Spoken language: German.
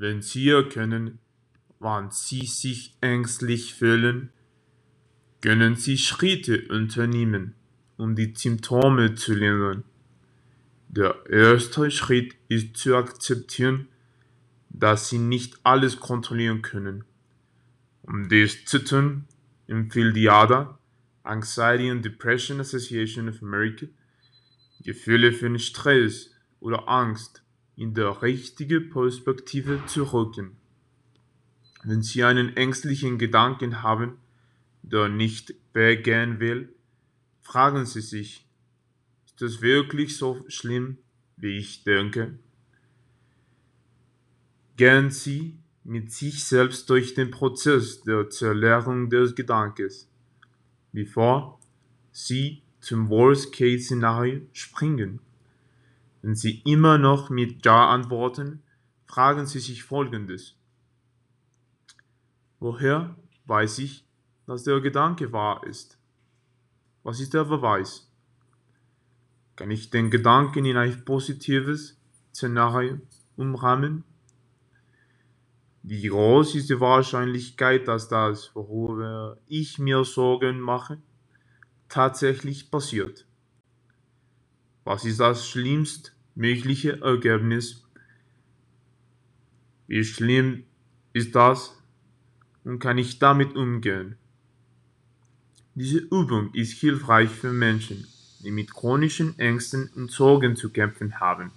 Wenn Sie erkennen, wann Sie sich ängstlich fühlen, können Sie Schritte unternehmen, um die Symptome zu lindern. Der erste Schritt ist zu akzeptieren, dass Sie nicht alles kontrollieren können. Um dies zu tun, empfiehlt die ADA, Anxiety and Depression Association of America, Gefühle von Stress oder Angst in der richtigen Perspektive zu rücken. Wenn Sie einen ängstlichen Gedanken haben, der nicht weggehen will, fragen Sie sich, ist das wirklich so schlimm, wie ich denke? Gehen Sie mit sich selbst durch den Prozess der Zerleerung des Gedankens, bevor Sie zum Worst-Case-Szenario springen. Wenn Sie immer noch mit Ja antworten, fragen Sie sich Folgendes. Woher weiß ich, dass der Gedanke wahr ist? Was ist der Beweis? Kann ich den Gedanken in ein positives Szenario umrahmen? Wie groß ist die Wahrscheinlichkeit, dass das, worüber ich mir Sorgen mache, tatsächlich passiert? Was ist das schlimmstmögliche Ergebnis? Wie schlimm ist das und kann ich damit umgehen? Diese Übung ist hilfreich für Menschen, die mit chronischen Ängsten und Sorgen zu kämpfen haben.